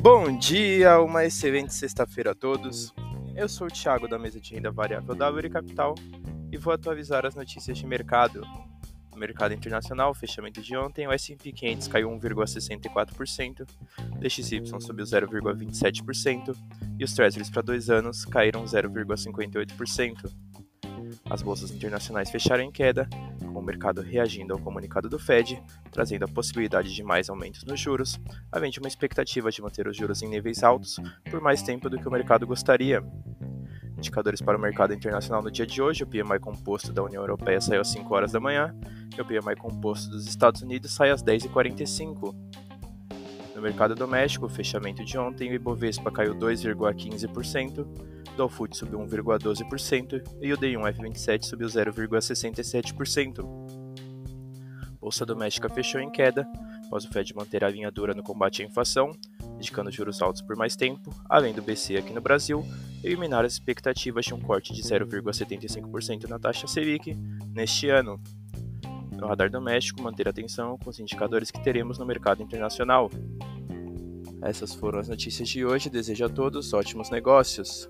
Bom dia, uma excelente sexta-feira a todos. Eu sou o Thiago da mesa de renda variável da Uri Capital e vou atualizar as notícias de mercado. No mercado internacional, fechamento de ontem, o S&P 500 caiu 1,64%, o DXY subiu 0,27% e os Treasuries para dois anos caíram 0,58%. As bolsas internacionais fecharam em queda, com o mercado reagindo ao comunicado do Fed, trazendo a possibilidade de mais aumentos nos juros, de uma expectativa de manter os juros em níveis altos por mais tempo do que o mercado gostaria. Indicadores para o mercado internacional no dia de hoje: o PMI composto da União Europeia saiu às 5 horas da manhã e o PMI composto dos Estados Unidos sai às 10h45. No mercado doméstico, o fechamento de ontem, o Ibovespa caiu 2,15%, o Dow Food subiu 1,12% e o D1F27 subiu 0,67%. Bolsa doméstica fechou em queda, após o Fed manter a linha dura no combate à inflação, indicando juros altos por mais tempo, além do BC aqui no Brasil, eliminar as expectativas de um corte de 0,75% na taxa Selic neste ano. No radar doméstico, manter atenção com os indicadores que teremos no mercado internacional. Essas foram as notícias de hoje. Desejo a todos ótimos negócios.